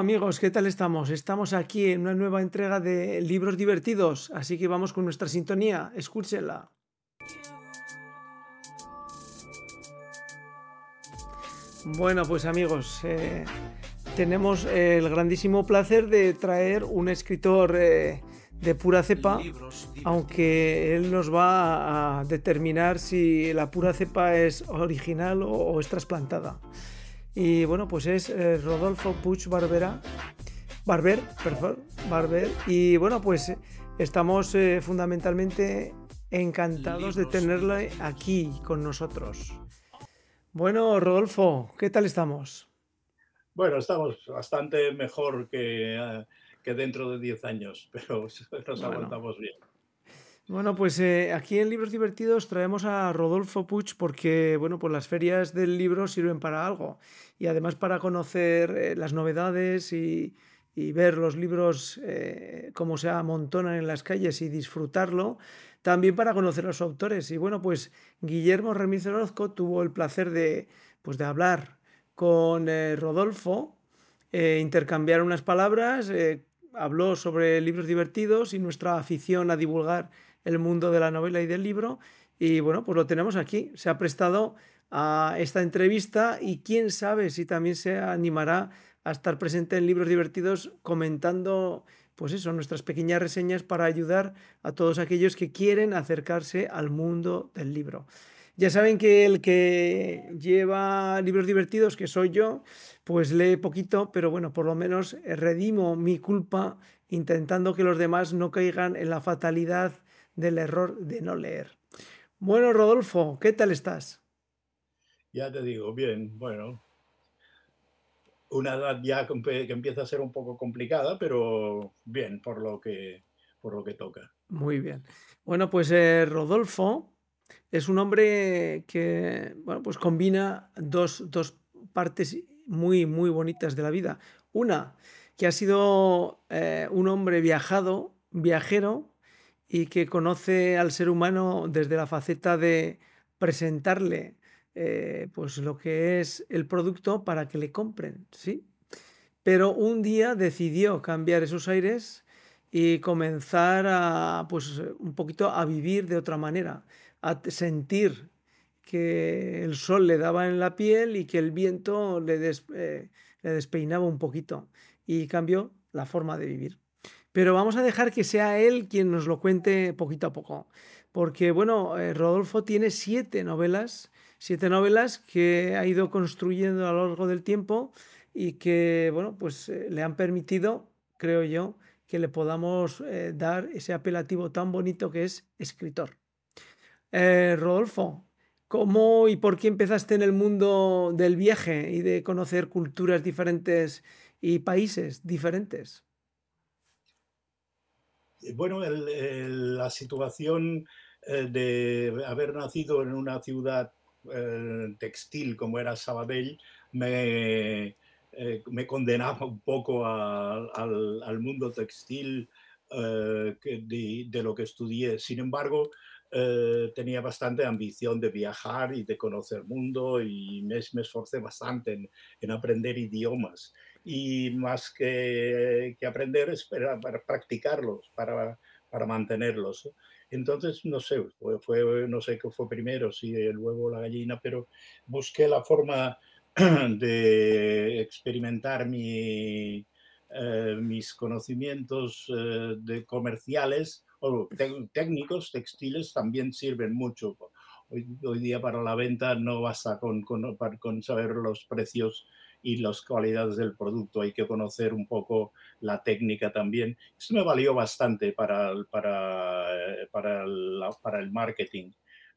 Amigos, ¿qué tal estamos? Estamos aquí en una nueva entrega de libros divertidos, así que vamos con nuestra sintonía, escúchenla. Bueno, pues amigos, eh, tenemos el grandísimo placer de traer un escritor eh, de pura cepa, aunque él nos va a determinar si la pura cepa es original o, es trasplantada. Y bueno, pues es eh, Rodolfo Puig Barbera, Barber, perdón, Barber. Y bueno, pues estamos fundamentalmente encantados de tenerlo aquí con nosotros. Bueno, Rodolfo, ¿qué tal estamos? Bueno, estamos bastante mejor que, eh, que dentro de 10 años, pero nos aguantamos bien. Bueno, pues eh, aquí en Libros Divertidos traemos a Rodolfo Puig porque, bueno, pues las ferias del libro sirven para algo y además para conocer eh, las novedades y, y, ver los libros cómo se amontonan en las calles y disfrutarlo, también para conocer a los autores. Y bueno, pues Guillermo Remíz Orozco tuvo el placer de, pues, de hablar con eh, Rodolfo, eh, intercambiar unas palabras, eh, habló sobre libros divertidos y nuestra afición a divulgar el mundo de la novela y del libro. Y bueno, pues lo tenemos aquí. Se ha prestado a esta entrevista y quién sabe si también se animará a estar presente en libros divertidos comentando pues eso, nuestras pequeñas reseñas para ayudar a todos aquellos que quieren acercarse al mundo del libro. Ya saben que el que lleva libros divertidos, que soy yo, pues lee poquito, pero bueno, por lo menos redimo mi culpa intentando que los demás no caigan en la fatalidad del error de no leer. Bueno, Rodolfo, ¿qué tal estás? Ya te digo, bien, bueno, una edad ya que empieza a ser un poco complicada, pero bien, por lo que, por lo que toca. Muy bien. Bueno, pues eh, Rodolfo es un hombre que bueno, pues combina dos, dos, partes muy, muy bonitas de la vida. Una, que ha sido eh, un hombre viajado, viajero, y que conoce al ser humano desde la faceta de presentarle eh, pues lo que es el producto para que le compren, ¿sí? Pero un día decidió cambiar esos aires y comenzar a, pues, un poquito a vivir de otra manera, a sentir que el sol le daba en la piel y que el viento le, eh, le despeinaba un poquito y cambió la forma de vivir. Pero vamos a dejar que sea él quien nos lo cuente poquito a poco, porque bueno, eh, Rodolfo tiene siete novelas siete novelas que ha ido construyendo a lo largo del tiempo y que, bueno, pues eh, le han permitido, creo yo, que le podamos eh, dar ese apelativo tan bonito que es escritor. Eh, Rodolfo, ¿cómo y por qué empezaste en el mundo del viaje y de conocer culturas diferentes y países diferentes? Bueno, la situación de haber nacido en una ciudad eh, textil como era Sabadell me, eh, condenaba un poco al, mundo textil eh, de, lo que estudié. Sin embargo, tenía bastante ambición de viajar y de conocer mundo y me, me esforcé bastante en, aprender idiomas. Y más que, que aprender es para, para practicarlos, para, para mantenerlos. Entonces, no sé, fue, no sé qué fue primero, si el huevo o la gallina, pero busqué la forma de experimentar mi, eh, mis conocimientos eh, de comerciales o técnicos textiles también sirven mucho. Hoy, hoy, día para la venta no basta con, con, con saber los precios y las cualidades del producto. Hay que conocer un poco la técnica también. Esto me valió bastante para, para, para, para el marketing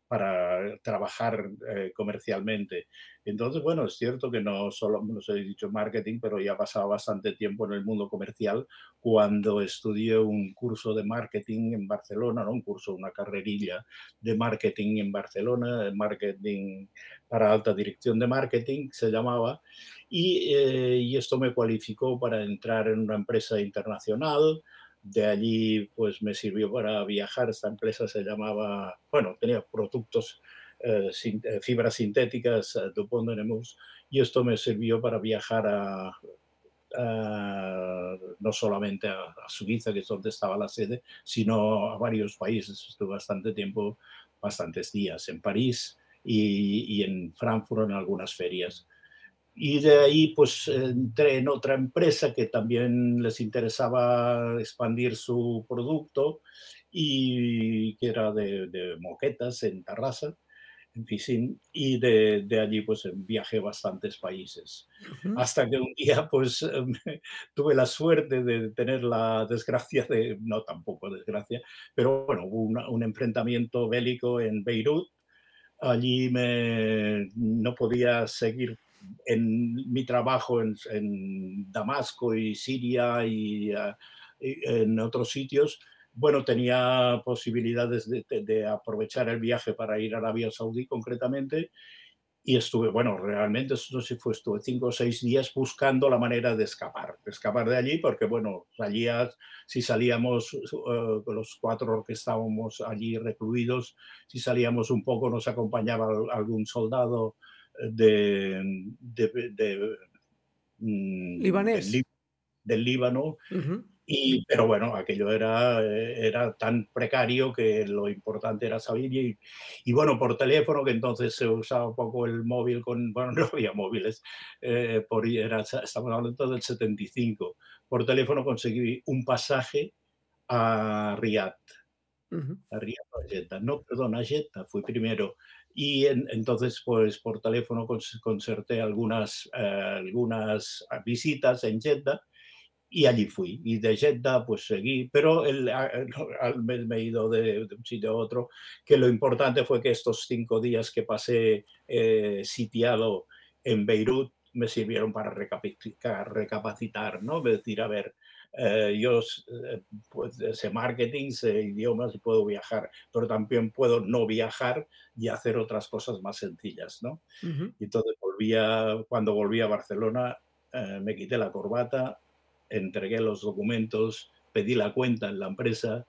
para trabajar eh, comercialmente. Entonces, bueno, es cierto que no solo nos he dicho marketing, pero ya pasado bastante tiempo en el mundo comercial cuando estudié un curso de marketing en Barcelona, ¿no? un curso, una carrerilla de marketing en Barcelona, marketing para alta dirección de marketing se llamaba, eh, y esto me cualificó para entrar en una empresa internacional, de allí pues me sirvió para viajar. Esta empresa se llamaba, bueno, tenía productos, eh, eh fibras sintéticas, eh, de Nemours, y esto me sirvió para viajar a, no solamente a, Suiza, que es donde estaba la sede, sino a varios países. Estuve bastante tiempo, bastantes días en París y, y en Frankfurt en algunas ferias. Y de ahí pues entré en otra empresa que también les interesaba expandir su producto y que era de, de moquetas en Tarrasa en Fisín, y de, de, allí pues viajé bastantes países. Uh -huh. Hasta que un día pues tuve la suerte de tener la desgracia de, no tampoco desgracia, pero bueno, hubo una, un enfrentamiento bélico en Beirut. Allí me, no podía seguir en mi trabajo en, en Damasco y Siria y, uh, y en otros sitios bueno, tenía posibilidades de, de, de, aprovechar el viaje para ir a Arabia Saudí concretamente y estuve, bueno, realmente, no sé si fue, estuve cinco o seis días buscando la manera de escapar, de escapar de allí, porque, bueno, salía, si salíamos, uh, los cuatro que estábamos allí recluidos, si salíamos un poco nos acompañaba algún soldado de... de, de Libanés. Del, del Líbano. Uh -huh y, pero bueno, aquello era, era tan precario que lo importante era salir y, y, bueno, por teléfono, que entonces se usaba un poco el móvil con, bueno, no había móviles, eh, por, era, estamos hablando del 75, por teléfono conseguí un pasaje a Riyadh, uh -huh. a Riyadh, a Jeddah, no, perdón, a Jeddah fui primero, y en, entonces pues por teléfono concerté algunas, eh, algunas visitas en Jeddah, y allí fui. Y de Jeddah pues seguí, pero el, el, me he ido de, de, un sitio a otro, que lo importante fue que estos cinco días que pasé eh, sitiado en Beirut me sirvieron para recapacitar, recapacitar ¿no? Es decir, a ver, eh, yo eh, pues, sé marketing, sé idiomas y puedo viajar, pero también puedo no viajar y hacer otras cosas más sencillas, ¿no? Uh -huh. Entonces volvía, cuando volví a Barcelona, eh, me quité la corbata, entregué los documentos, pedí la cuenta en la empresa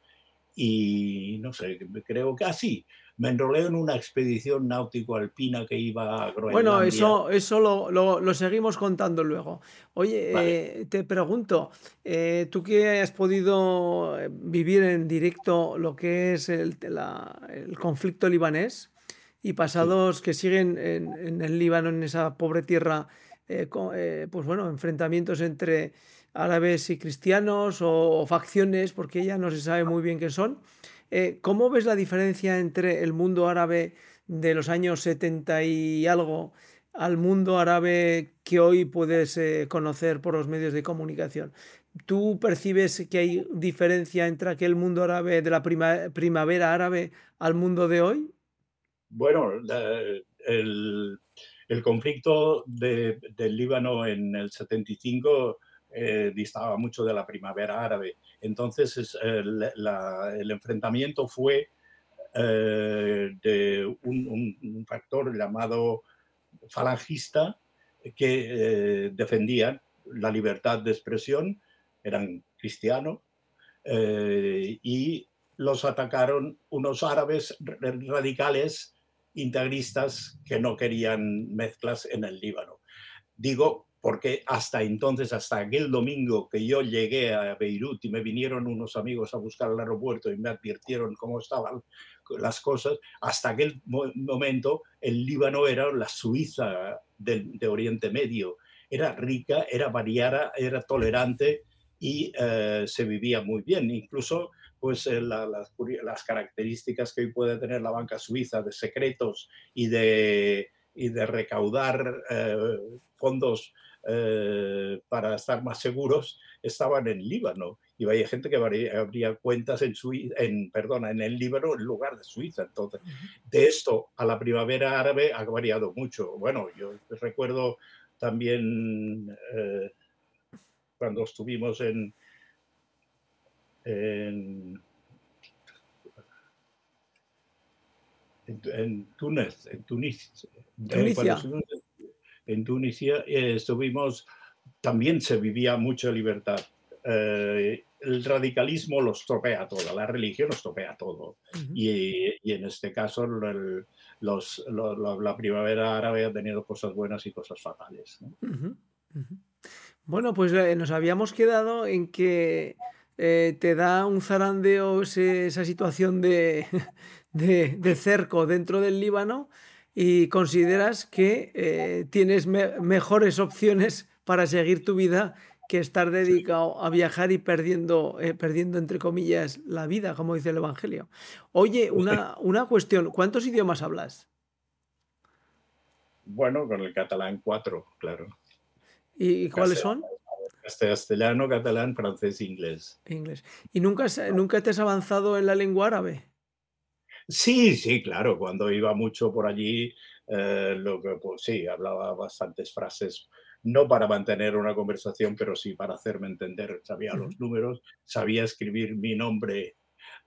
y no sé, creo que así. Ah, me enrolé en una expedición náutico-alpina que iba a Groenlandia. Bueno, eso, eso lo, lo, lo seguimos contando luego. Oye, vale. eh, te pregunto, eh, tú que has podido vivir en directo lo que es el, la, el conflicto libanés y pasados sí. que siguen en, en, el Líbano, en esa pobre tierra, eh, con, eh, pues bueno, enfrentamientos entre árabes y cristianos o, facciones, porque ya no se sabe muy bien qué son. Eh, ¿Cómo ves la diferencia entre el mundo árabe de los años 70 y algo al mundo árabe que hoy puedes eh, conocer por los medios de comunicación? ¿Tú percibes que hay diferencia entre aquel mundo árabe de la prima, primavera árabe al mundo de hoy? Bueno, el, conflicto de, del Líbano en el 75 eh, distaba mucho de la primavera árabe. Entonces es, el, enfrentamiento fue eh, de un, factor llamado falangista que eh, defendían la libertad de expresión, eran cristianos, eh, y los atacaron unos árabes radicales integristas que no querían mezclas en el Líbano. Digo porque hasta entonces, hasta aquel domingo que yo llegué a Beirut y me vinieron unos amigos a buscar al aeropuerto y me advirtieron cómo estaban las cosas, hasta aquel momento el Líbano era la Suiza de, de Oriente Medio. Era rica, era variada, era tolerante y eh, se vivía muy bien. Incluso pues, eh, la, las, las, características que hoy puede tener la banca suiza de secretos y de, y de recaudar eh, fondos eh, para estar más seguros estaban en Líbano. Y había gente que habría cuentas en, Suiza, en, perdona, en el Líbano en lugar de Suiza. Entonces, de esto a la primavera árabe ha variado mucho. Bueno, yo recuerdo también eh, cuando estuvimos en, en, en, Túnez, en Tunis, Tunisia. En Tunisia eh, estuvimos, también se vivía mucha libertad. Eh, el radicalismo lo estropea todo, la religión lo estropea todo. Uh -huh. y, y, en este caso, el, los, lo, la, la, primavera árabe ha tenido cosas buenas y cosas fatales. ¿no? Uh -huh. Uh -huh. Bueno, pues eh, nos habíamos quedado en que eh, te da un zarandeo ese- esa situación de, de, de cerco dentro del Líbano y consideras que eh, tienes me- mejores opciones para seguir tu vida que estar dedicado a viajar y perdiendo, eh, perdiendo, entre comillas, la vida, como dice el Evangelio. Oye, una, una cuestión, ¿cuántos idiomas hablas? Bueno, con el catalán 4, claro. ¿Y, cuáles son? castellano, catalán, francés, inglés. Inglés. ¿Y nunca, nunca te has avanzado en la lengua árabe? Sí, sí, claro, cuando iba mucho por allí, eh, lo que, pues sí, hablaba bastantes frases, no para mantener una conversación, pero sí para hacerme entender. Sabía los números, sabía escribir mi nombre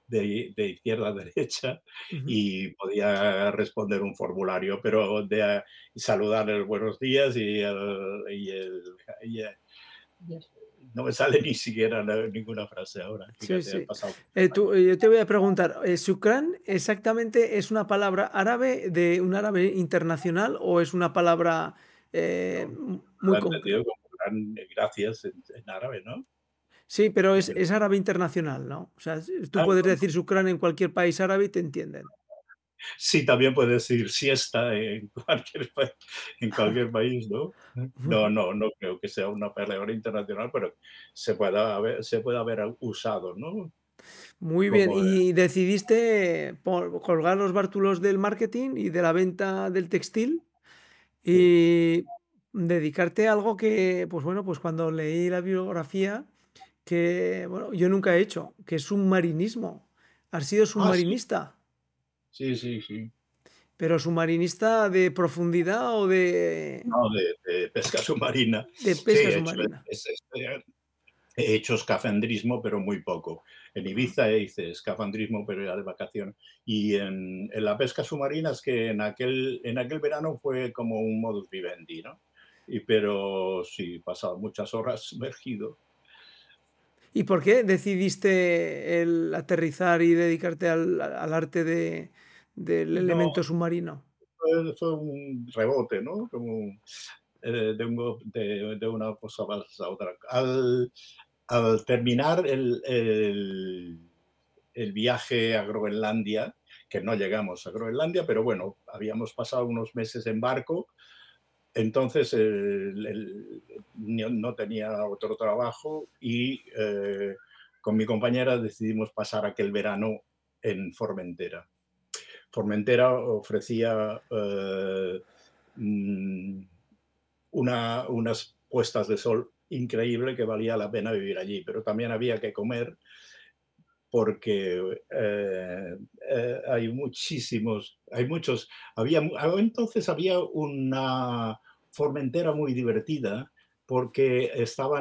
de, de izquierda a derecha y podía responder un formulario, pero de a- saludar el buenos días y, el- y el- y el- no me sale ni siquiera la- ninguna frase ahora. Fíjate, sí. Eh, tú- eh, yo te voy a preguntar, eh, ¿Shukran exactamente es una palabra árabe de un árabe internacional o es una palabra eh, muy concreta? gracias en, en árabe, ¿no? Sí, pero es, es árabe internacional, ¿no? O sea, tú ah, puedes no, decir Shukran en cualquier país árabe y te entienden. Sí, también puedes decir siesta en cualquier, en cualquier país, ¿no? No, no, no creo que sea una palabra internacional, pero se puede haber, se puede haber usado, ¿no? Muy bien, Como, y decidiste por- colgar los bártulos del marketing y de la venta del textil y dedicarte a algo que, pues bueno, pues cuando leí la biografía, que, bueno, yo nunca he hecho, que es submarinismo. Has sido Ah, sí, submarinista, sí, sí, sí. pero submarinista de profundidad o de, No, de, de pesca submarina. de Sí, pesca he hecho, submarina. he hecho escafandrismo, pero muy poco. En. Ibiza hice escafandrismo, pero era de vacaciones. Y en, en la pesca submarina es que en aquel, en aquel verano fue como un modus vivendi, ¿no? Y, pero sí, pasado muchas horas sumergido. ¿Y por qué decidiste el aterrizar y dedicarte al, al arte de, del No, elemento submarino? fue, fue un rebote, ¿no? Como eh, de, un- de- de una cosa a otra. Al, al terminar el, el- el viaje a Groenlandia, que no llegamos a Groenlandia, pero bueno, habíamos pasado unos meses en barco, entonces el- el- no, no tenía otro trabajo y eh, con mi compañera decidimos pasar aquel verano en Formentera. Formentera ofrecía eh, mm, una- unas puestas de sol increíble que valía la pena vivir allí, pero también había que comer porque eh, eh, hay muchísimos, hay muchos, había, entonces había una Formentera muy divertida porque estaba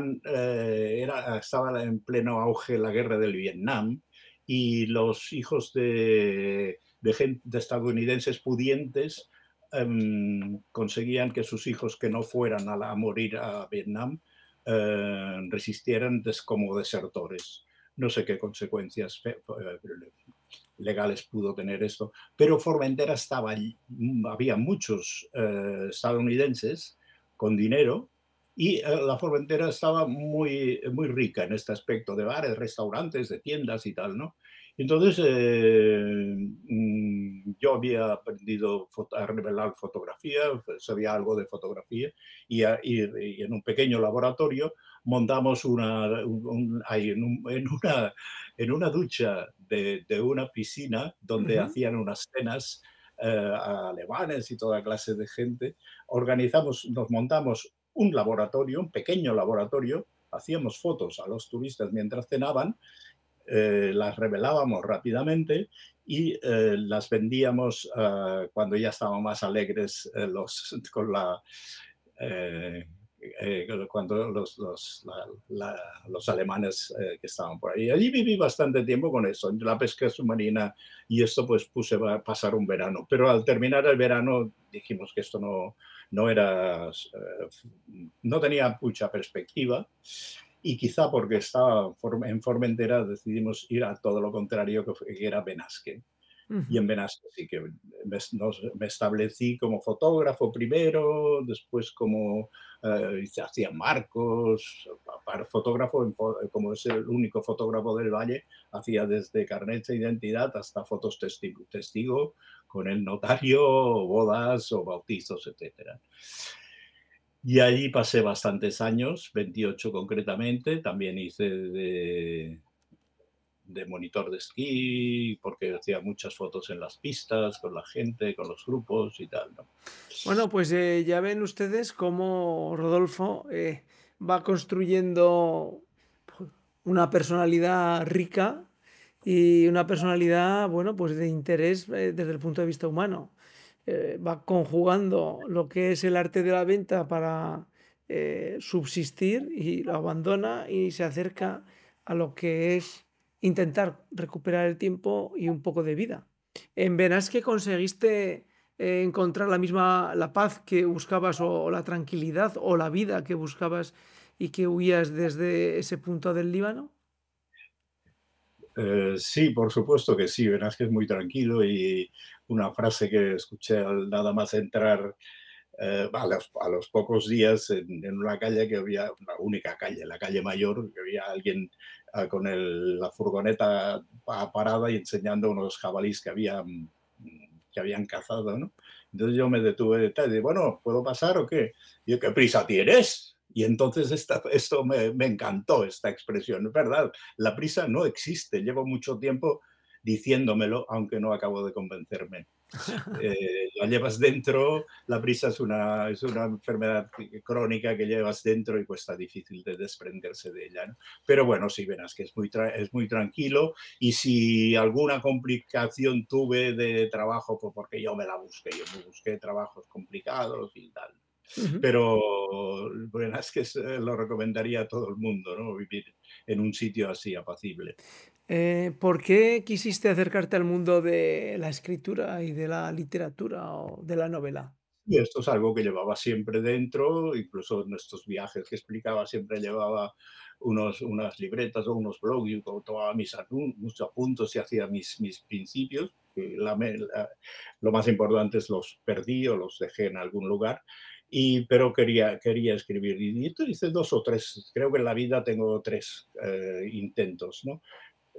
en pleno auge la guerra del Vietnam y los hijos de, de, estadounidenses pudientes um, conseguían que sus hijos que no fueran a, morir a Vietnam eh, resistieran des, como desertores. No sé qué consecuencias legales pudo tener esto, pero Formentera estaba, había muchos eh, estadounidenses con dinero y eh, la Formentera estaba muy, muy rica en este aspecto de bares, restaurantes, de tiendas y tal, ¿no? Entonces, eh, yo había aprendido a revelar fotografía, sabía algo de fotografía, y, a, y, y en un pequeño laboratorio montamos una, un, un, en, un, en, una, en, una, ducha de, de una piscina donde uh -huh. hacían unas cenas eh, alemanes y toda clase de gente. Organizamos, nos montamos un laboratorio, un pequeño laboratorio, hacíamos fotos a los turistas mientras cenaban, eh, las revelábamos rápidamente y eh, las vendíamos uh, cuando ya estaban más alegres eh, los, con la, eh, cuando los, los, la, la, los alemanes eh, que estaban por ahí. Allí viví bastante tiempo con eso, la pesca submarina y esto pues puse a pasar un verano. Pero al terminar el verano dijimos que esto no, no era, eh, no tenía mucha perspectiva y quizá porque estaba en Formentera decidimos ir a todo lo contrario que, era Benasque. Y Ujú. en Benasque sí que me, nos- me establecí como fotógrafo primero, después como eh, hacía marcos, pa- para fotógrafo, como es el único fotógrafo del Valle, hacía desde carnet de identidad hasta fotos testigo, testigo con el notario, bodas o bautizos, etcétera. Y allí pasé bastantes años, 28 concretamente. También hice de, de monitor de esquí, porque hacía muchas fotos en las pistas, con la gente, con los grupos y tal. ¿no? Bueno, pues eh, ya ven ustedes cómo Rodolfo eh, va construyendo pues, una personalidad rica y una personalidad, bueno, pues de interés eh, desde el punto de vista humano. Eh, va conjugando lo que es el arte de la venta para eh, subsistir y lo abandona y se acerca a lo que es intentar recuperar el tiempo y un poco de vida. En Benasque conseguiste eh, encontrar la misma, la paz que buscabas o, la tranquilidad o la vida que buscabas y que huías desde ese punto del Líbano? Sí, por supuesto que sí. Verás que es muy tranquilo y una frase que escuché al nada más entrar eh, a, los, a, los, pocos días en, en, una calle que había, una única calle, la calle mayor, que había alguien uh, con el, la furgoneta parada y enseñando unos jabalís que habían, que habían cazado, ¿no? Entonces yo me detuve de tal, y bueno, ¿puedo pasar o qué? Y yo, ¿qué prisa tienes? Y entonces esta, esto me, me, encantó, esta expresión. Es verdad, la prisa no existe. Llevo mucho tiempo diciéndomelo, aunque no acabo de convencerme. Eh, la llevas dentro, la prisa es una, es una enfermedad crónica que llevas dentro y cuesta difícil de desprenderse de ella. ¿no? Pero bueno, sí, verás que es muy, es muy tranquilo y si alguna complicación tuve de trabajo fue porque yo me la busqué, yo me busqué trabajos complicados y tal. Uh -huh. Pero bueno, es que lo recomendaría a todo el mundo, ¿no? Vivir en un sitio así apacible. Eh, ¿Por qué quisiste acercarte al mundo de la escritura y de la literatura o de la novela? Y esto es algo que llevaba siempre dentro, incluso en estos viajes que explicaba siempre llevaba unos, unas libretas o unos blogs, y tomaba mis, mis apuntos y hacía mis, mis principios. La, la, lo más importante es los perdí o los dejé en algún lugar. Y, pero quería, quería escribir. Y hice dos o tres, creo que en la vida tengo tres eh, intentos, ¿no?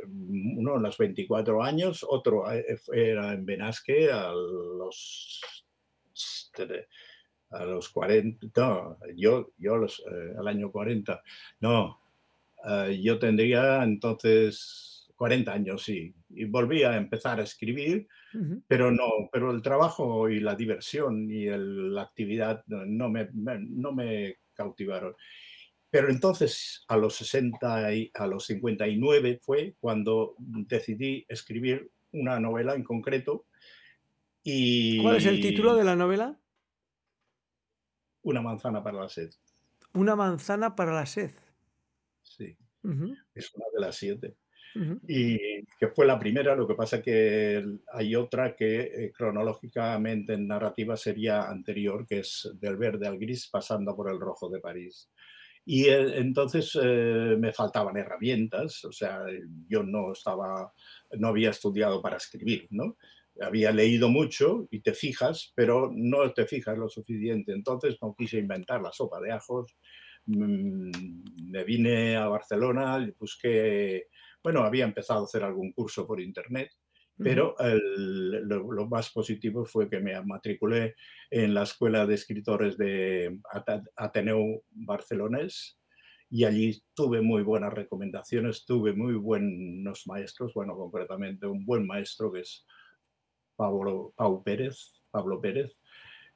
Uno a los 24 años, otro eh, era en Benasque a los, a los 40, no, yo, yo los, eh, al año 40, no, eh, yo tendría entonces 40 años, sí, y volví a empezar a escribir, uh -huh. pero no, pero el trabajo y la diversión y el, la actividad no me, me, no me cautivaron. Pero entonces, a los 60 y a los 59 fue cuando decidí escribir una novela en concreto. Y ¿Cuál es el título de la novela? Una manzana para la sed. Una manzana para la sed. Sí, Uh -huh. es una de las siete. Uh -huh. Y que fue la primera, lo que pasa que hay otra que eh, cronológicamente en narrativa sería anterior, que es del verde al gris pasando por el rojo de París. Y eh, entonces eh, me faltaban herramientas, o sea, yo no estaba, no había estudiado para escribir, ¿no? Había leído mucho y te fijas, pero no te fijas lo suficiente. Entonces no quise inventar la sopa de ajos. Mm, Me vine a Barcelona, busqué, bueno, había empezado a hacer algún curso por internet, pero lo, más positivo fue que me matriculé en la Escuela de Escritores de Ateneu Barcelonés y allí tuve muy buenas recomendaciones, tuve muy buenos maestros, bueno, concretamente un buen maestro que es Pablo Pérez, Pablo Pérez,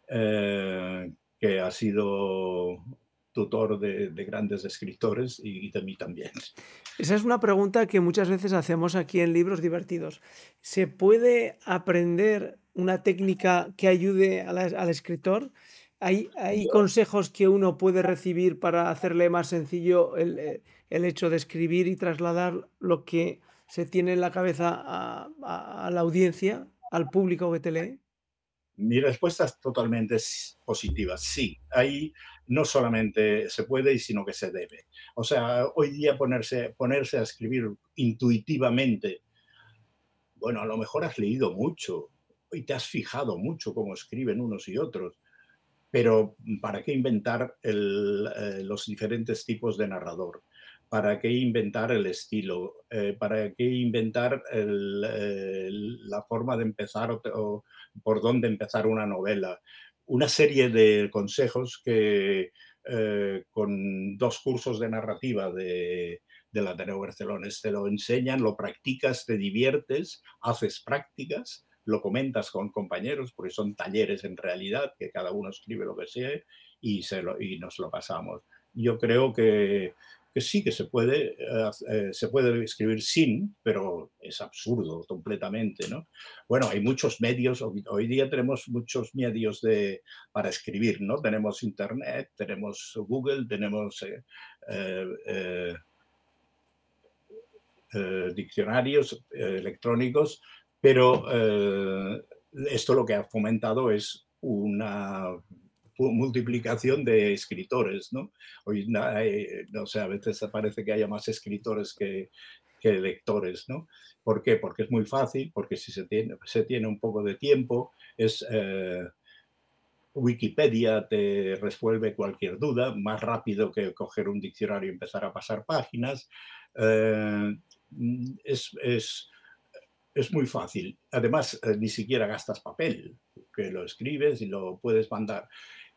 eh, que ha sido tutor de, de grandes escritores y, y, de mí también. Esa es una pregunta que muchas veces hacemos aquí en Libros Divertidos. ¿Se puede aprender una técnica que ayude a la, al escritor? ¿Hay, hay consejos que uno puede recibir para hacerle más sencillo el, el, hecho de escribir y trasladar lo que se tiene en la cabeza a, a, a la audiencia, al público que te lee? Mi respuesta es totalmente positiva. Sí, ahí no solamente se puede, sino que se debe. O sea, hoy día ponerse, a escribir intuitivamente bueno, a lo mejor has leído mucho y te has fijado mucho cómo escriben unos y otros, pero ¿para qué inventar eh, los diferentes tipos de narrador? ¿Para qué inventar el estilo? Eh, ¿Para qué inventar la forma de empezar o, por dónde empezar una novela? Una serie de consejos que eh, con dos cursos de narrativa de, de la Ateneo Barcelona te lo enseñan, lo practicas, te diviertes, haces prácticas lo comentas con compañeros, porque son talleres en realidad, que cada uno escribe lo que sea y, se lo, y nos lo pasamos. Yo creo que, que sí que se puede, eh, eh, se puede escribir sin, pero es absurdo completamente, ¿no? Bueno, hay muchos medios, hoy, día tenemos muchos medios de, para escribir, ¿no? Tenemos Internet, tenemos Google, tenemos eh, diccionarios electrónicos, pero esto lo que ha fomentado es una multiplicación de escritores, ¿no? Hoy, no sé, a veces parece que haya más escritores que, lectores, ¿no? ¿Por qué? Porque es muy fácil, porque si se tiene, un poco de tiempo, es... Eh, Wikipedia te resuelve cualquier duda más rápido que coger un diccionario y empezar a pasar páginas. Eh, es, es muy fácil. Además, eh, ni siquiera gastas papel, que lo escribes y lo puedes mandar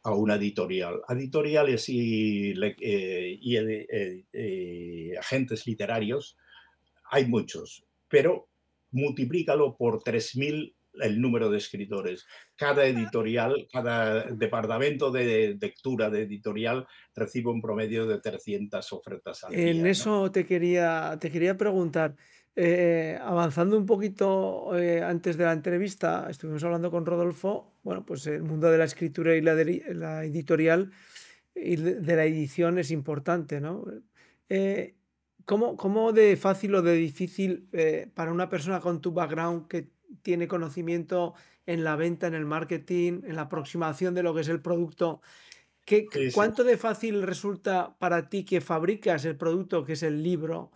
a una editorial. Editoriales y, eh, eh, agentes literarios hay muchos, pero multiplícalo por 3.000 el número de escritores. Cada editorial, cada departamento de lectura de editorial recibe un promedio de 300 ofertas al día. En eso te quería, te quería preguntar. Eh, avanzando un poquito eh, antes de la entrevista, estuvimos hablando con Rodolfo, bueno, pues el mundo de la escritura y la, la editorial y de la edición es importante, ¿no? Eh, ¿cómo, ¿cómo, de fácil o de difícil para una persona con tu background que tiene conocimiento en la venta, en el marketing, en la aproximación de lo que es el producto, ¿qué, ¿cuánto de fácil resulta para ti que fabricas el producto que es el libro?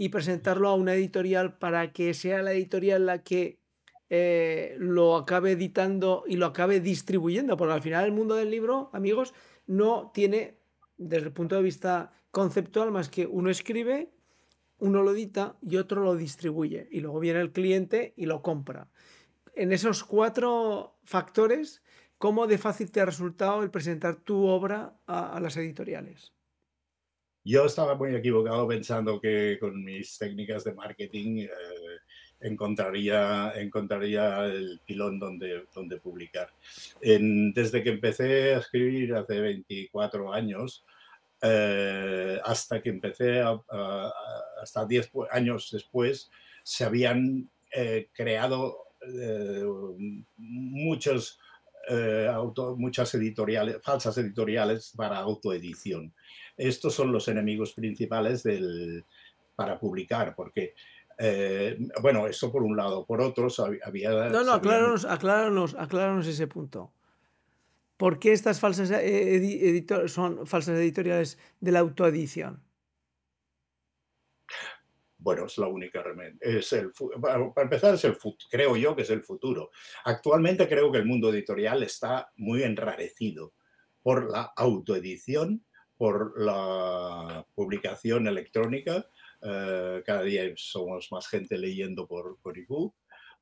y presentarlo a una editorial para que sea la editorial la que eh, lo acabe editando y lo acabe distribuyendo, porque al final el mundo del libro, amigos, no tiene, desde el punto de vista conceptual, más que uno escribe, uno lo edita y otro lo distribuye, y luego viene el cliente y lo compra. En esos cuatro factores, ¿cómo de fácil te ha resultado el presentar tu obra a las editoriales? Yo estaba muy equivocado pensando que con mis técnicas de marketing eh, encontraría, encontraría el pilón donde, donde publicar. desde que empecé a escribir hace 24 años, eh, hasta que empecé, hasta 10 años después, se habían eh, creado muchos, muchas editoriales, falsas editoriales para autoedición. Estos son los enemigos principales del, para publicar, porque, eh, bueno, eso por un lado. Por otros, había... No, no, acláranos, acláranos, acláranos ese punto. ¿Por qué estas falsas eh, son falsas editoriales de la autoedición? Bueno, es la única es el Para empezar, es el creo yo que es el futuro. Actualmente creo que el mundo editorial está muy enrarecido por la autoedición por la publicación electrónica. Eh, cada día somos más gente leyendo por, por ebook,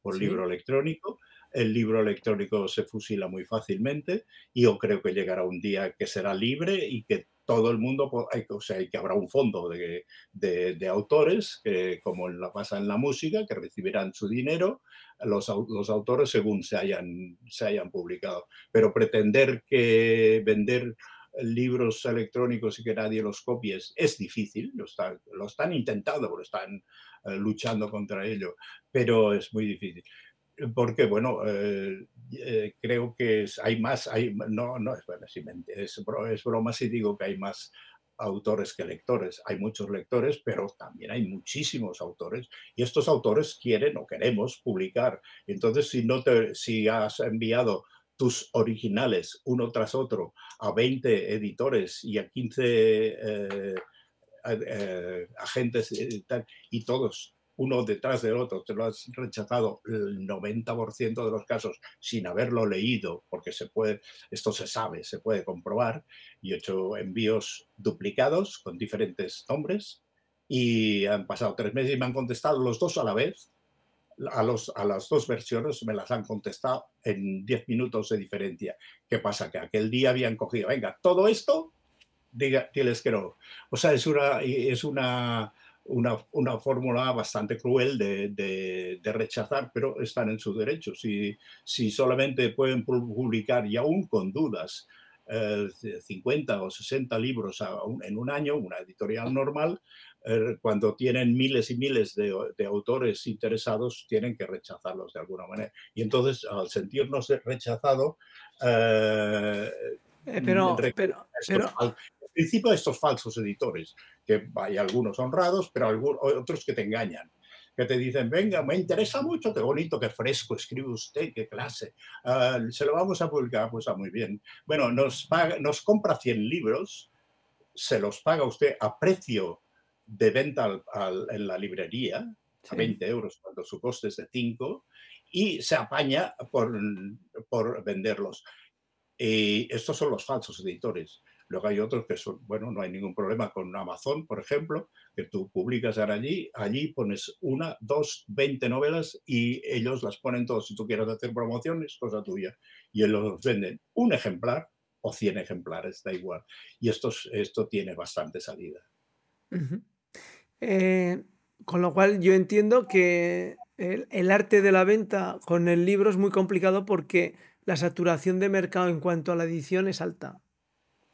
por libro electrónico. El libro electrónico se fusila muy fácilmente y yo creo que llegará un día que será libre y que todo el mundo, o sea, que habrá un fondo de, de, autores, que, como la pasa en la música, que recibirán su dinero, los, los, autores según se hayan, se hayan publicado. Pero pretender que vender libros electrónicos y que nadie los copie es, difícil, lo están, lo están intentando, lo están eh, luchando contra ello, pero es muy difícil. Porque, bueno, eh, eh, creo que hay más, hay, no, no, es, bueno, es, es broma si digo que hay más autores que lectores. Hay muchos lectores, pero también hay muchísimos autores y estos autores quieren o queremos publicar. Entonces, si, no te, si has enviado tus originales uno tras otro a 20 editores y a 15 eh, eh, agentes y, tal, y todos uno detrás del otro, te lo has rechazado el 90% de los casos sin haberlo leído, porque se puede, esto se sabe, se puede comprobar, y he hecho envíos duplicados con diferentes nombres y han pasado tres meses y me han contestado los dos a la vez. A, los, a las dos versiones me las han contestado en 10 minutos de diferencia. ¿Qué pasa? Que aquel día habían cogido, venga, todo esto, diga, tienes que no. O sea, es una, es una, una, fórmula bastante cruel de, de, rechazar, pero están en su derecho. Si, si solamente pueden publicar y aún con dudas 50 eh, o 60 libros en un año, una editorial normal, cuando tienen miles y miles de, de, autores interesados, tienen que rechazarlos de alguna manera. Y entonces, al sentirnos rechazados, eh, pero, pero, pero, principio estos falsos editores, que hay algunos honrados, pero algunos, otros que te engañan que te dicen, venga, me interesa mucho, qué bonito, qué fresco escribe usted, qué clase, ah, se lo vamos a publicar, pues ah, muy bien. Bueno, nos, paga, nos compra 100 libros, se los paga usted a precio de venta en la librería, a 20 euros, cuando su coste es de 5, y se apaña por, por venderlos. Y estos son los falsos editores. Luego hay otros que son, bueno, no hay ningún problema con Amazon, por ejemplo, que tú publicas ahora allí, allí pones una, dos, veinte novelas y ellos las ponen todas. Si tú quieres hacer promociones, cosa tuya. Y ellos los venden un ejemplar o cien ejemplares, da igual. Y esto, esto tiene bastante salida. Eh, con lo cual yo entiendo que el, el arte de la venta con el libro es muy complicado porque la saturación de mercado en cuanto a la edición es alta.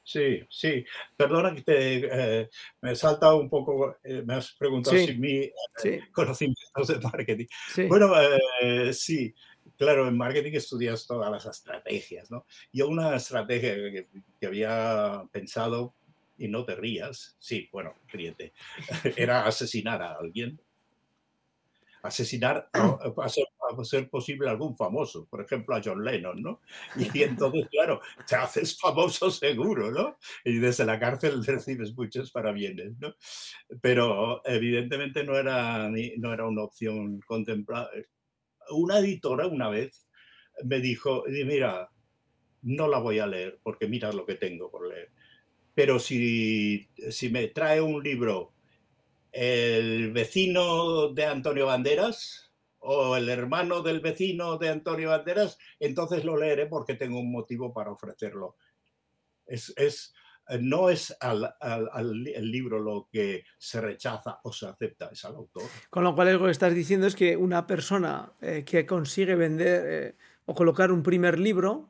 Sí, sí. Perdona que te, eh, me salta un poco, eh, me has preguntado si mi eh, conocimientos de marketing. Bueno, sí, claro, en marketing estudias todas las estrategias, ¿no? Yo una estrategia que, que había pensado, y no te rías, sí, bueno, ríete, era asesinar a alguien asesinar a, ser, posible algún famoso, por ejemplo a John Lennon, ¿no? Y entonces, claro, te haces famoso seguro, ¿no? Y desde la cárcel recibes muchos parabienes, ¿no? Pero evidentemente no era, no era una opción contemplada. Una editora una vez me dijo, mira, no la voy a leer porque mira lo que tengo por leer. Pero si, me trae un libro el vecino de Antonio Banderas o el hermano del vecino de Antonio Banderas, entonces lo leeré porque tengo un motivo para ofrecerlo. Es no es al, el libro lo que se rechaza o se acepta, es al autor. Con lo cual lo que estás diciendo es que una persona eh, que consigue vender eh, o colocar un primer libro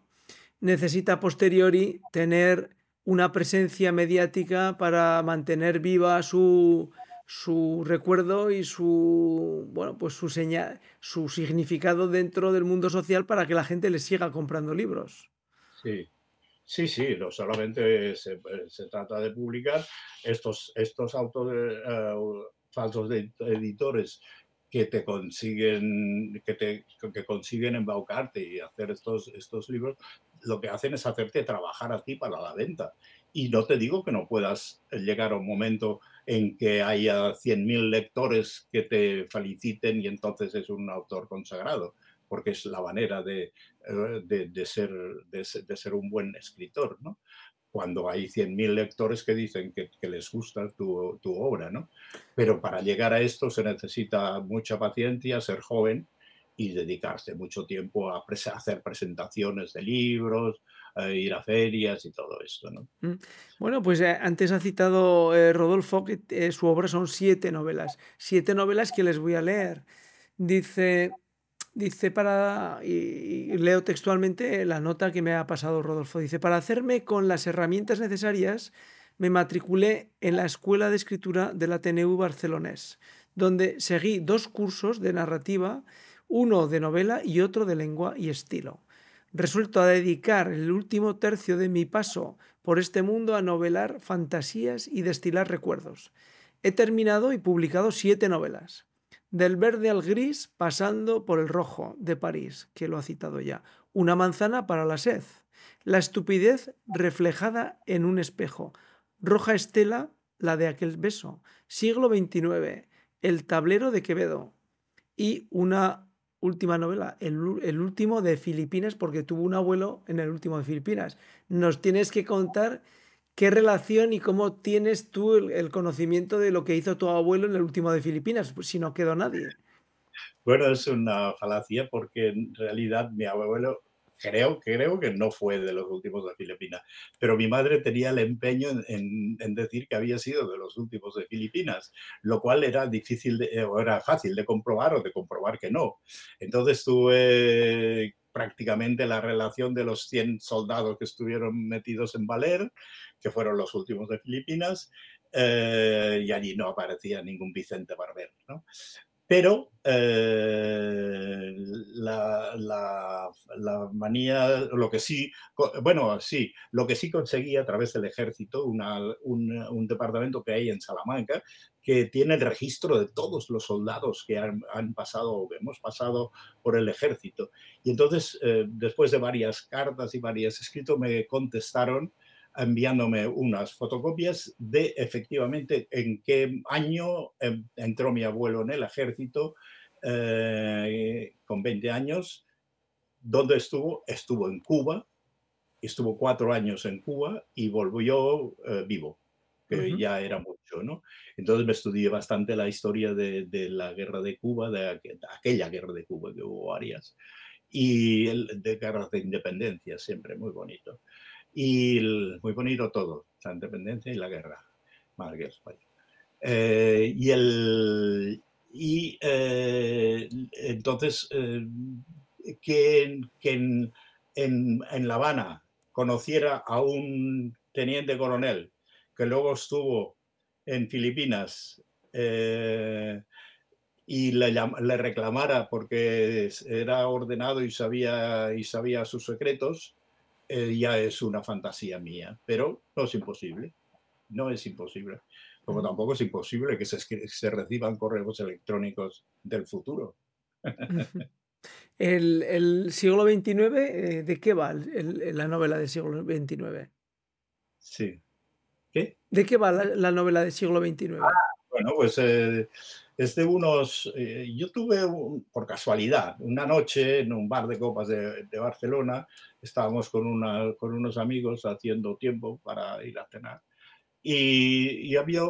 necesita posteriori tener una presencia mediática para mantener viva su, su recuerdo y su bueno pues su señal, su significado dentro del mundo social para que la gente le siga comprando libros. Sí, sí, sí, no solamente se, trata de publicar estos, estos autores eh, falsos editores que te consiguen que te que consiguen embaucarte y hacer estos estos libros lo que hacen es hacerte trabajar a ti para la venta y no te digo que no puedas llegar a un momento en que haya 100.000 lectores que te feliciten y entonces es un autor consagrado, porque es la manera de, eh, de, ser, de, ser, un buen escritor, ¿no? Cuando hay 100.000 lectores que dicen que, les gusta tu, obra, ¿no? Pero para llegar a esto se necesita mucha paciencia, ser joven y dedicarse mucho tiempo a, hacer presentaciones de libros, ir a ferias y todo esto. ¿no? Mm. Bueno, pues eh, antes ha citado eh, Rodolfo que eh, su obra son siete novelas, siete novelas que les voy a leer. Dice, dice para, y, leo textualmente la nota que me ha pasado Rodolfo, dice, para hacerme con las herramientas necesarias, me matriculé en la Escuela de Escritura del Ateneu Barcelonés, donde seguí dos cursos de narrativa, uno de novela y otro de lengua y estilo resuelto a dedicar el último tercio de mi paso por este mundo a novelar fantasías y destilar recuerdos. He terminado y publicado siete novelas. Del verde al gris, pasando por el rojo de París, que lo ha citado ya. Una manzana para la sed. La estupidez reflejada en un espejo. Roja estela, la de aquel beso. Siglo XXIX. El tablero de Quevedo y una última novela, el, el, último de Filipinas, porque tuvo un abuelo en el último de Filipinas. Nos tienes que contar qué relación y cómo tienes tú el, conocimiento de lo que hizo tu abuelo en el último de Filipinas, pues si no quedó nadie. Bueno, es una falacia porque en realidad mi abuelo creo, creo que no fue de los últimos de Filipinas, pero mi madre tenía el empeño en, en, decir que había sido de los últimos de Filipinas, lo cual era difícil, de, o era fácil de comprobar o de comprobar que no. Entonces tuve prácticamente la relación de los 100 soldados que estuvieron metidos en Valer, que fueron los últimos de Filipinas, eh, y allí no aparecía ningún Vicente Barber. Pero eh, la, manía, lo que sí, bueno, sí, lo que sí conseguí a través del ejército, un, departamento que hay en Salamanca, que tiene el registro de todos los soldados que han, pasado o hemos pasado por el ejército. Y entonces, eh, después de varias cartas y varios escritos, me contestaron enviándome unas fotocopias de efectivamente en qué año entró mi abuelo en el ejército eh, con 20 años. ¿Dónde estuvo? Estuvo en Cuba, estuvo cuatro años en Cuba y volvió eh, vivo, que uh -huh. ya era mucho, ¿no? Entonces me estudié bastante la historia de, de la guerra de Cuba, de, de, aquella guerra de Cuba, que hubo varias, y el, de guerras de independencia, siempre muy bonito. Y muy bonito todo, la independencia y la guerra, más que España. Eh, y el, y eh, entonces, eh, que, que en, en, en, La Habana conociera a un teniente coronel que luego estuvo en Filipinas eh, y le, le, reclamara porque era ordenado y sabía, y sabía sus secretos, eh, ya es una fantasía mía, pero no es imposible, no es imposible. Como tampoco es imposible que se, se reciban correos electrónicos del futuro. El, el siglo XXIX, eh, ¿de qué va el, la novela del siglo XXIX? Sí. ¿Qué? ¿De qué va la, la novela del siglo XXIX? Ah, bueno, pues eh, es de unos... Eh, yo tuve, un, por casualidad, una noche en un bar de copas de, de Barcelona, estábamos con, una, con, unos amigos haciendo tiempo para ir a cenar, y, y había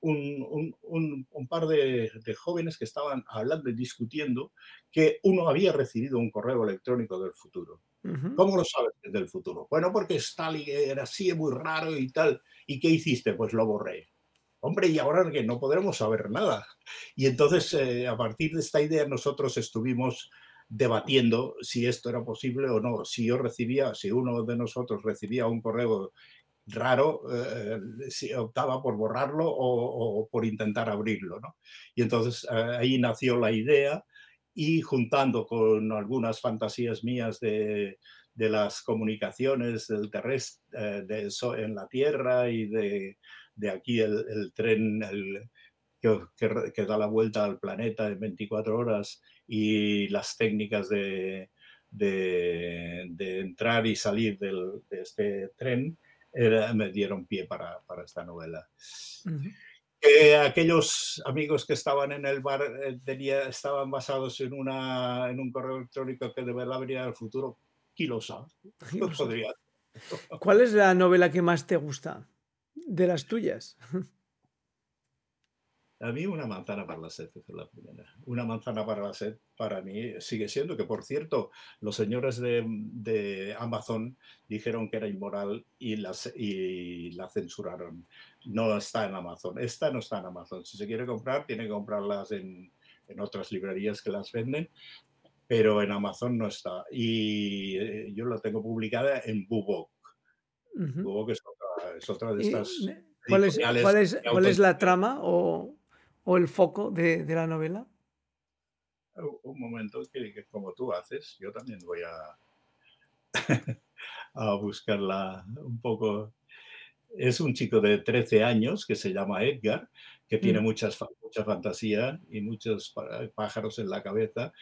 un, un, un par de, de, jóvenes que estaban hablando y discutiendo que uno había recibido un correo electrónico del futuro. Uh -huh. ¿Cómo lo sabes del futuro? Bueno, porque Stalin era así, muy raro y tal. ¿Y qué hiciste? Pues lo borré. Hombre, y ahora que no podremos saber nada. Y entonces, eh, a partir de esta idea, nosotros estuvimos debatiendo si esto era posible o no. Si yo recibía, si uno de nosotros recibía un correo raro eh, si optaba por borrarlo o, por intentar abrirlo. ¿no? Y entonces eh, ahí nació la idea y juntando con algunas fantasías mías de, las comunicaciones del terrestre, eh, de en la Tierra y de, de aquí el, el tren el, que, que, que, da la vuelta al planeta en 24 horas y las técnicas de, de entrar y salir del, de este tren, era, me dieron pie para, para esta novela. Uh -huh. eh, aquellos amigos que estaban en el bar eh, tenía, estaban basados en, una, en un correo electrónico que de verdad venía del futuro. Podría. ¿Cuál es la novela que más te gusta de las tuyas? A mí una manzana para la sed es la primera. Una manzana para la sed para mí sigue siendo que, por cierto, los señores de, de Amazon dijeron que era inmoral y, las, y la censuraron. No está en Amazon. Esta no está en Amazon. Si se quiere comprar, tiene que comprarlas en, en otras librerías que las venden, pero en Amazon no está. Y eh, yo la tengo publicada en Bubok. Uh -huh. Bubok es es otra de estas... ¿Cuál es, ¿cuál, es, ¿Cuál es la trama o o el foco de, de la novela? Un momento que, que, como tú haces, yo también voy a, a buscarla un poco. Es un chico de 13 años que se llama Edgar, que tiene mm. muchas, mucha fantasía y muchos pájaros en la cabeza,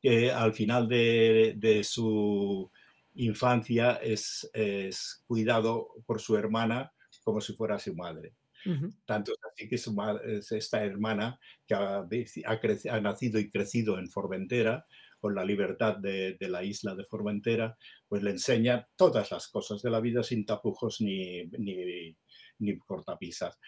que al final de, de su infancia es, es, cuidado por su hermana como si fuera su madre. Tanto es así que es esta hermana que ha, ha, nacido y crecido en Formentera, con la libertad de, de, la isla de Formentera, pues le enseña todas las cosas de la vida sin tapujos ni, ni, ni cortapisas.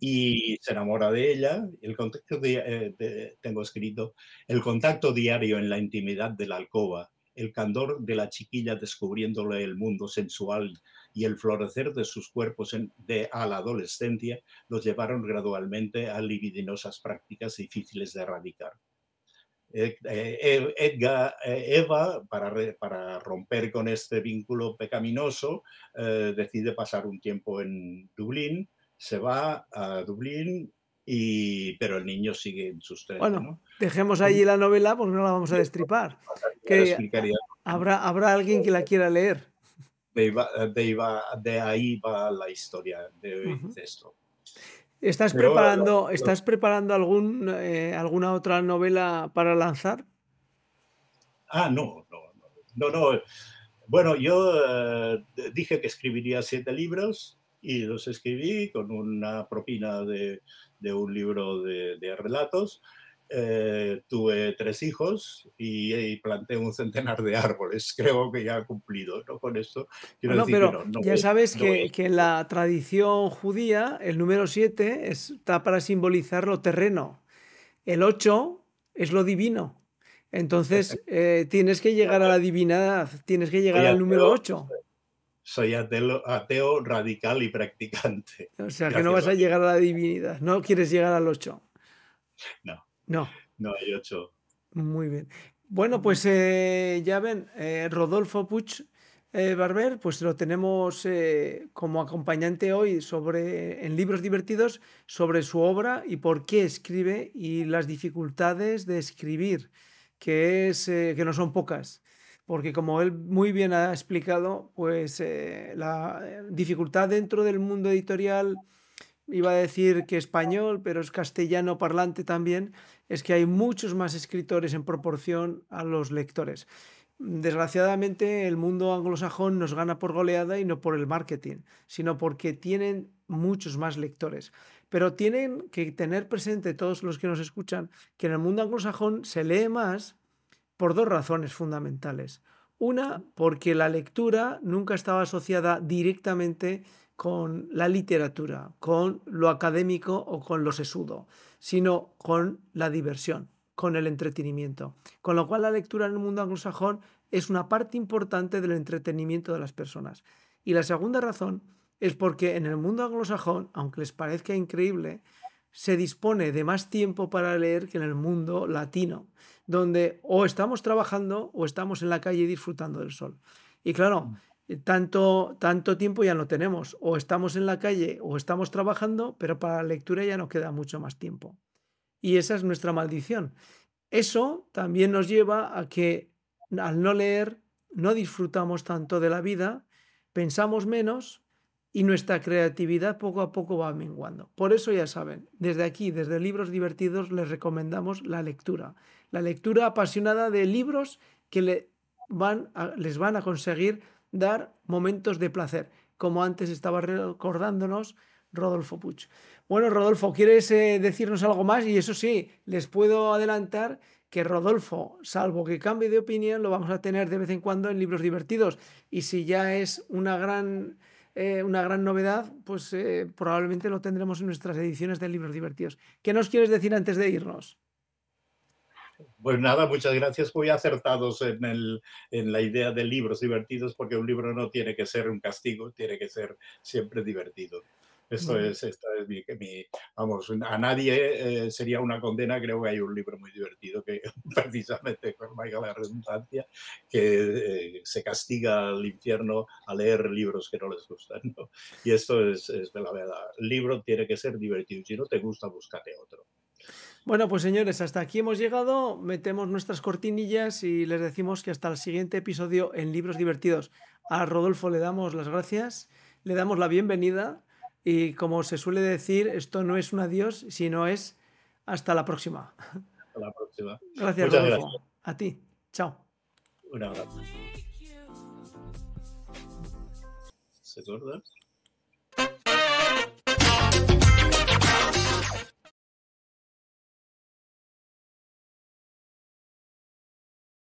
Y se enamora de ella. El contacto eh, tengo escrito, el contacto diario en la intimidad de la alcoba, el candor de la chiquilla descubriéndole el mundo sensual y el florecer de sus cuerpos de, a la adolescencia los llevaron gradualmente a libidinosas prácticas difíciles de erradicar. Eh, eh, Edgar, Eva, para, para, romper con este vínculo pecaminoso, eh, decide pasar un tiempo en Dublín, se va a Dublín, y, pero el niño sigue en sus trenes. Bueno, dejemos allí la novela porque no la vamos a destripar. Que habrá, habrá alguien que la quiera leer. De, ahí va la historia de esto. ¿Estás preparando, ¿estás preparando algún, eh, alguna otra novela para lanzar? Ah, no, no, no, no. Bueno, yo eh, dije que escribiría siete libros y los escribí con una propina de, un libro de, de relatos eh, tuve tres hijos y, planté un centenar de árboles. Creo que ya he cumplido ¿no? con esto. Quiero pero ya sabes que, que, en la tradición judía el número 7 está para simbolizar lo terreno. El 8 es lo divino. Entonces eh, tienes que llegar a la divinidad, tienes que llegar al número 8. Soy ateo, ateo, radical y practicante. O sea, que no vas a llegar a la divinidad, no quieres llegar al 8. No. No. No hay ocho. Muy bien. Bueno, pues eh, ya ven, eh, Rodolfo Puch eh, Barber, pues lo tenemos como acompañante hoy sobre, en Libros Divertidos sobre su obra y por qué escribe y las dificultades de escribir, que, es, que no son pocas. Porque como él muy bien ha explicado, pues la dificultad dentro del mundo editorial iba a decir que español, pero es castellano parlante también, es que hay muchos más escritores en proporción a los lectores. Desgraciadamente el mundo anglosajón nos gana por goleada y no por el marketing, sino porque tienen muchos más lectores. Pero tienen que tener presente todos los que nos escuchan que en el mundo anglosajón se lee más por dos razones fundamentales. Una, porque la lectura nunca estaba asociada directamente con la literatura, con lo académico o con lo sesudo, sino con la diversión, con el entretenimiento. Con lo cual la lectura en el mundo anglosajón es una parte importante del entretenimiento de las personas. Y la segunda razón es porque en el mundo anglosajón, aunque les parezca increíble, se dispone de más tiempo para leer que en el mundo latino, donde o estamos trabajando o estamos en la calle disfrutando del sol. Y claro, mm. Tanto, tanto tiempo ya no tenemos. O estamos en la calle o estamos trabajando, pero para la lectura ya no queda mucho más tiempo. Y esa es nuestra maldición. Eso también nos lleva a que al no leer no disfrutamos tanto de la vida, pensamos menos y nuestra creatividad poco a poco va menguando. Por eso ya saben, desde aquí, desde Libros Divertidos, les recomendamos la lectura. La lectura apasionada de libros que le van les van a conseguir dar momentos de placer, como antes estaba recordándonos Rodolfo Puch. Bueno, Rodolfo, ¿quieres eh, decirnos algo más? Y eso sí, les puedo adelantar que Rodolfo, salvo que cambie de opinión, lo vamos a tener de vez en cuando en libros divertidos. Y si ya es una gran, eh, una gran novedad, pues eh, probablemente lo tendremos en nuestras ediciones de libros divertidos. ¿Qué nos quieres decir antes de irnos? Pues nada, muchas gracias. Muy acertados en, el, en la idea de libros divertidos, porque un libro no tiene que ser un castigo, tiene que ser siempre divertido. Esto es, esta es mi, vamos, a nadie eh, sería una condena, creo que hay un libro muy divertido que precisamente, con la redundancia, que eh, se castiga al infierno a leer libros que no les gustan. Y esto es, es la verdad. El libro tiene que ser divertido. Si no te gusta, búscate otro. Bueno, pues señores, hasta aquí hemos llegado. Metemos nuestras cortinillas y les decimos que hasta el siguiente episodio en Libros Divertidos. A Rodolfo le damos las gracias, le damos la bienvenida y como se suele decir, esto no es un adiós, sino es hasta la próxima. Hasta la próxima. Gracias, Rodolfo. A ti. Chao. Un abrazo. ¿Se